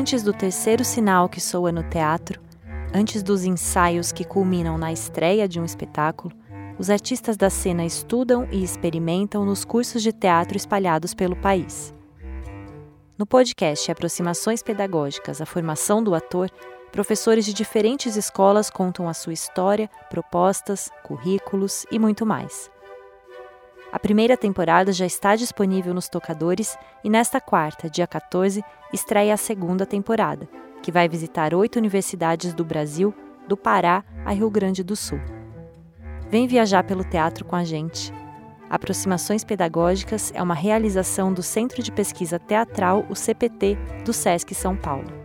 Antes do terceiro sinal que soa no teatro, antes dos ensaios que culminam na estreia de um espetáculo, os artistas da cena estudam e experimentam nos cursos de teatro espalhados pelo país. No podcast Aproximações Pedagógicas à Formação do Ator, professores de diferentes escolas contam a sua história, propostas, currículos e muito mais. A primeira temporada já está disponível nos tocadores e nesta quarta, dia 14, estreia a segunda temporada, que vai visitar oito universidades do Brasil, do Pará a Rio Grande do Sul. Vem viajar pelo teatro com a gente. Aproximações Pedagógicas é uma realização do Centro de Pesquisa Teatral, o CPT, do SESC São Paulo.